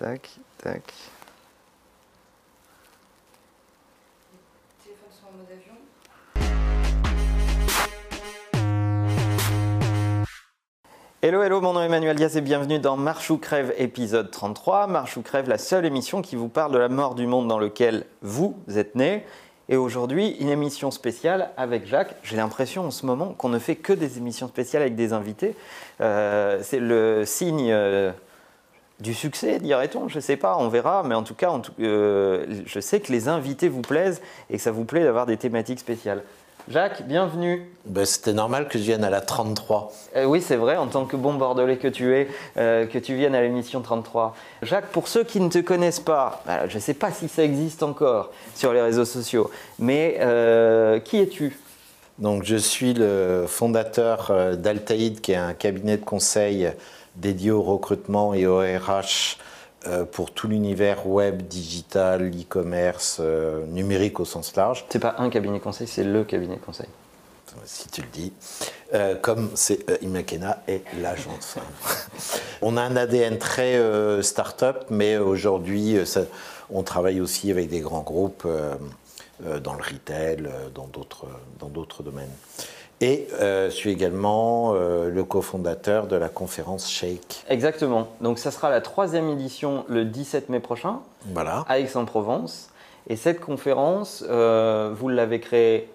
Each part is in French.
Tac, tac. Téléphone sont en mode avion. Hello, hello, mon nom est Emmanuel Diaz et bienvenue dans Marche ou Crève épisode 33. Marche ou Crève, la seule émission qui vous parle de la mort du monde dans lequel vous êtes né. Et aujourd'hui, une émission spéciale avec Jacques. J'ai l'impression en ce moment qu'on ne fait que des émissions spéciales avec des invités. Euh, C'est le signe euh, du succès, dirait-on. Je ne sais pas, on verra. Mais en tout cas, en tout- euh, je sais que les invités vous plaisent et que ça vous plaît d'avoir des thématiques spéciales. Jacques, bienvenue. Ben, C'était normal que je vienne à la 33. Euh, oui, c'est vrai, en tant que bon bordelais que tu es, euh, que tu viennes à l'émission 33. Jacques, pour ceux qui ne te connaissent pas, je ne sais pas si ça existe encore sur les réseaux sociaux, mais euh, qui es-tu? Donc, je suis le fondateur d'Altaïd, qui est un cabinet de conseil dédié au recrutement et au RH euh, pour tout l'univers web, digital, e-commerce, euh, numérique au sens large, C'est pas un cabinet conseil, c'est le cabinet conseil. si tu le dis. Euh, comme c'est Imakena et l'agence. on a un ADN très start-up, mais aujourd'hui, on travaille aussi avec des grands groupes dans le retail, dans d'autres dans d'autres domaines. Et euh, je suis également euh, le cofondateur de la conférence Shake. Exactement. Donc ça sera la troisième édition le 17 mai prochain Voilà. à Aix-en-Provence. Et cette conférence, euh, vous l'avez créée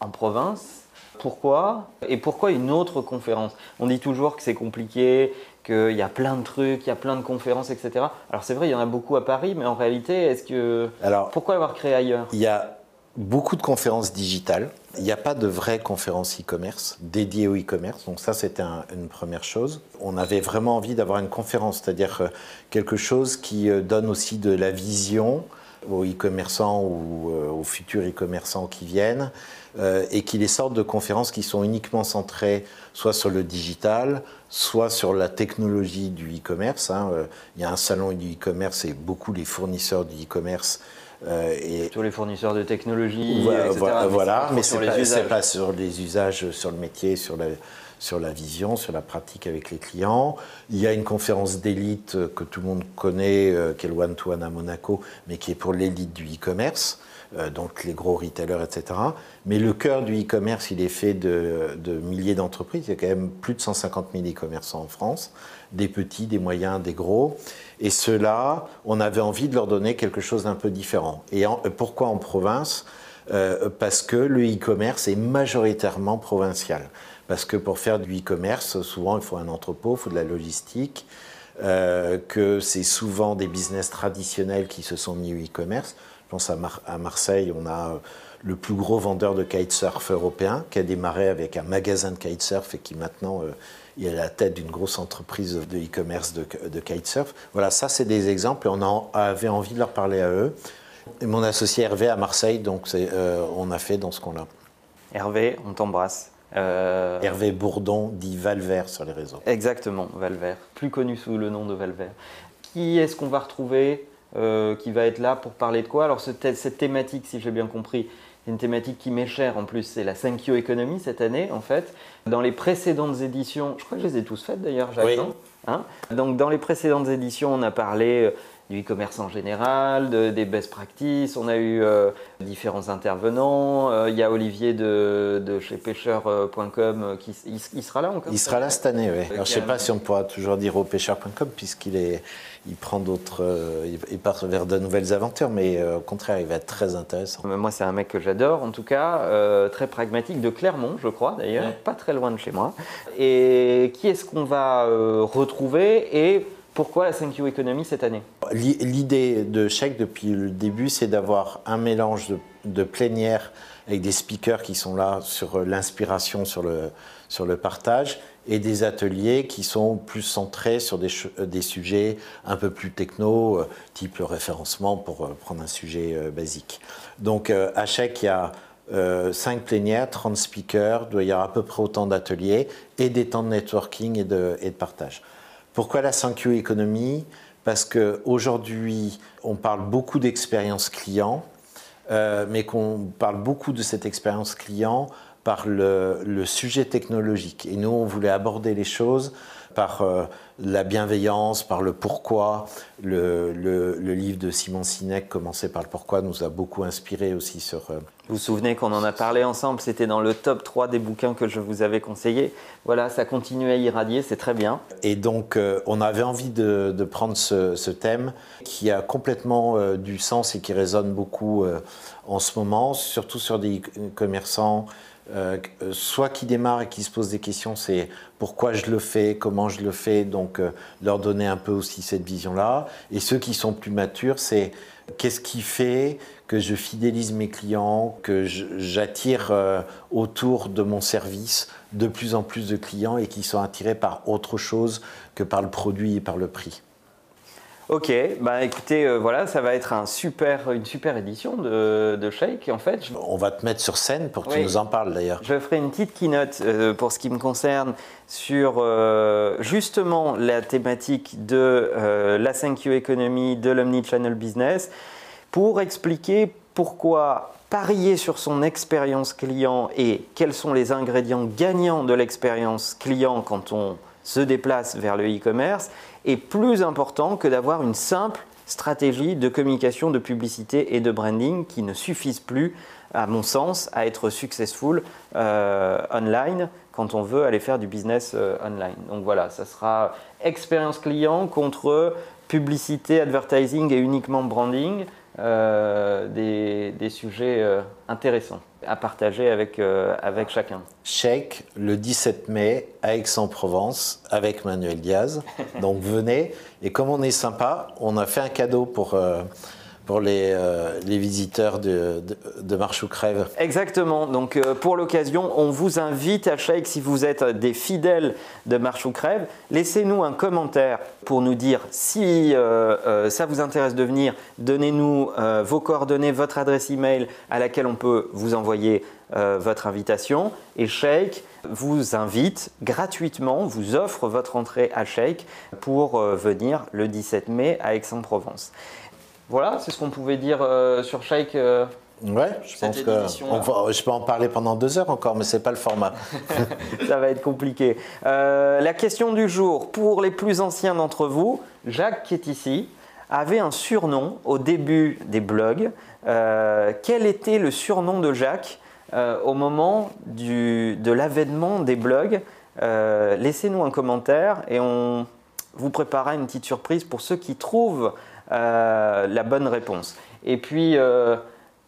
en province. Pourquoi? Et pourquoi une autre conférence? On dit toujours que c'est compliqué, qu'il y a plein de trucs, il y a plein de conférences, etc. Alors c'est vrai, il y en a beaucoup à Paris, mais en réalité, est-ce que Alors, pourquoi l'avoir créé ailleurs? Il y a beaucoup de conférences digitales. Il n'y a pas de vraies conférences e-commerce dédiées au e-commerce. Donc ça, c'était un- une première chose. On avait vraiment envie d'avoir une conférence, c'est-à-dire euh, quelque chose qui euh, donne aussi de la vision aux e-commerçants ou euh, aux futurs e-commerçants qui viennent euh, et qui les sortent de conférences qui sont uniquement centrées soit sur le digital, soit sur la technologie du e-commerce. hein. Euh, Il y a un salon du e-commerce et beaucoup les fournisseurs du e-commerce euh, et Sur les fournisseurs de technologie, voilà, etc. voilà, voilà, pas mais c'est pas, pas sur les usages, sur le métier, sur la, sur la vision, sur la pratique avec les clients. Il y a une conférence d'élite euh, que tout le monde connaît, euh, qui est le One to One à Monaco, mais qui est pour l'élite du e-commerce, euh, donc les gros retailers, etc. Mais le cœur du e-commerce, il est fait de, milliers d'entreprises. Il y a quand même plus de 150 000 e-commerçants en France, des petits, des moyens, des gros. Et ceux-là, on avait envie de leur donner quelque chose d'un peu différent. Et pourquoi en province? Parce que le e-commerce est majoritairement provincial. Parce que pour faire du e-commerce, souvent il faut un entrepôt, il faut de la logistique, euh, que c'est souvent des business traditionnels qui se sont mis au e-commerce. Je pense à, Mar- à Marseille, on a euh, le plus gros vendeur de kitesurf européen qui a démarré avec un magasin de kitesurf et qui maintenant euh, est à la tête d'une grosse entreprise de e-commerce de, de kitesurf. Voilà, ça c'est des exemples et on avait envie de leur parler à eux. Et mon associé Hervé à Marseille, donc euh, on a fait dans ce coin-là. Hervé, on t'embrasse. Euh, Hervé Bourdon dit Valvert sur les réseaux. Exactement, Valvert, plus connu sous le nom de Valvert. Qui est-ce qu'on va retrouver euh, qui va être là pour parler de quoi? Alors cette thématique, si j'ai bien compris, c'est une thématique qui m'est chère en plus, c'est la 5Q économie cette année en fait. Dans les précédentes éditions, je crois que je les ai tous faites d'ailleurs, Jacques, Oui. Hein? Donc dans les précédentes éditions, on a parlé du e-commerce en général, de- des best practices, on a eu euh, différents intervenants, Euh, il y a Olivier de, de chez pêcheur.com euh, qui il, il sera là encore Il sera là cette année, oui. Alors, je ne sais pas si on pourra toujours dire au pêcheur.com puisqu'il est, il prend d'autres, euh, il- part vers de nouvelles aventures, mais au contraire, il va être très intéressant. Moi, c'est un mec que j'adore, en tout cas, très pragmatique, de Clermont, je crois d'ailleurs, Ouais. pas très loin de chez moi. Et qui est-ce qu'on va retrouver? Et pourquoi la 5Q Economy cette année? L'i- L'idée de Chèque depuis le début, c'est d'avoir un mélange de, de plénière avec des speakers qui sont là sur euh, l'inspiration, sur le, partage, et des ateliers qui sont plus centrés sur des, euh, sujets un peu plus techno, euh, type le référencement, pour prendre un sujet basique. Donc à Chèque, il y a euh, 5 plénières, 30 speakers, doit y avoir à peu près autant d'ateliers, et des temps de networking et de partage. Pourquoi la 5Q économie? Parce qu'aujourd'hui, on parle beaucoup d'expérience client, euh, mais qu'on parle beaucoup de cette expérience client par le, sujet technologique. Et nous, on voulait aborder les choses par euh, la bienveillance, par le pourquoi. Le, livre de Simon Sinek, commencé par le pourquoi, nous a beaucoup inspiré aussi sur... Euh, vous vous souvenez qu'on en a parlé ensemble, c'était dans le top 3 des bouquins que je vous avais conseillé. Voilà, ça continue à irradier, c'est très bien. Et donc, euh, on avait envie de, prendre ce, thème qui a complètement du sens et qui résonne beaucoup en ce moment, surtout sur des commerçants euh, soit qui démarrent et qui se posent des questions, c'est pourquoi je le fais, comment je le fais, donc euh, leur donner un peu aussi cette vision-là. Et ceux qui sont plus matures, c'est qu'est-ce qui fait que je fidélise mes clients, que j'attire euh, autour de mon service de plus en plus de clients et qui sont attirés par autre chose que par le produit et par le prix. Ok, bah écoutez, euh, voilà, ça va être un super, une super édition de, de, Shake en fait. On va te mettre sur scène pour que tu nous en parles d'ailleurs. Je ferai une petite keynote euh, pour ce qui me concerne sur euh, justement la thématique de la 5Q Economy, de l'Omnichannel Business, pour expliquer pourquoi parier sur son expérience client et quels sont les ingrédients gagnants de l'expérience client quand on se déplace vers le e-commerce est plus important que d'avoir une simple stratégie de communication, de publicité et de branding qui ne suffisent plus, à mon sens, à être successful euh, online quand on veut aller faire du business euh, online. Donc voilà, ça sera expérience client contre publicité, advertising et uniquement branding. Euh, des, sujets intéressants à partager avec, euh, avec chacun. Shake le 17 mai à Aix-en-Provence avec Manuel Diaz. Donc venez. Et comme on est sympa, on a fait un cadeau pour pour les, euh, visiteurs de, de, Marche ou Crève. Exactement. Donc euh, pour l'occasion, on vous invite à Shake, si vous êtes des fidèles de Marche ou Crève, laissez-nous un commentaire pour nous dire si euh, ça vous intéresse de venir. Donnez-nous vos coordonnées, votre adresse email à laquelle on peut vous envoyer votre invitation. Et Shake vous invite gratuitement, vous offre votre entrée à Shake pour venir le 17 mai à Aix-en-Provence. Voilà, c'est ce qu'on pouvait dire euh, sur Shake. Euh, ouais, je pense que je peux en parler pendant deux heures encore, mais c'est pas le format. Ça va être compliqué. Euh, la question du jour pour les plus anciens d'entre vous, Jacques qui est ici avait un surnom au début des blogs. quel était le surnom de Jacques au moment de l'avènement des blogs? Laissez-nous un commentaire et on vous préparera une petite surprise pour ceux qui trouvent euh, la bonne réponse. Et puis, euh,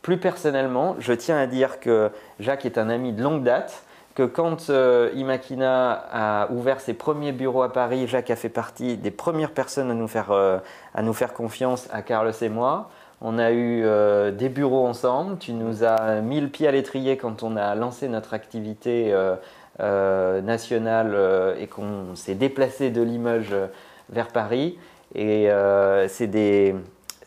plus personnellement, je tiens à dire que Jacques est un ami de longue date, que quand euh, Imakina a ouvert ses premiers bureaux à Paris, Jacques a fait partie des premières personnes à nous faire, à nous faire confiance, à Carlos et moi. On a eu des bureaux ensemble. Tu nous as mis le pied à l'étrier quand on a lancé notre activité nationale et qu'on s'est déplacé de Limoges vers Paris. Et euh, c'est des,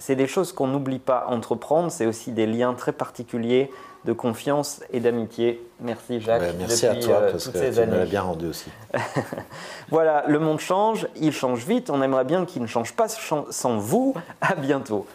des, choses qu'on n'oublie pas. Entreprendre, c'est aussi des liens très particuliers de confiance et d'amitié. Merci Jacques. merci à toi euh, parce que tu m'as bien rendu aussi. voilà, le monde change, il change vite. On aimerait bien qu'il ne change pas sans vous. À bientôt.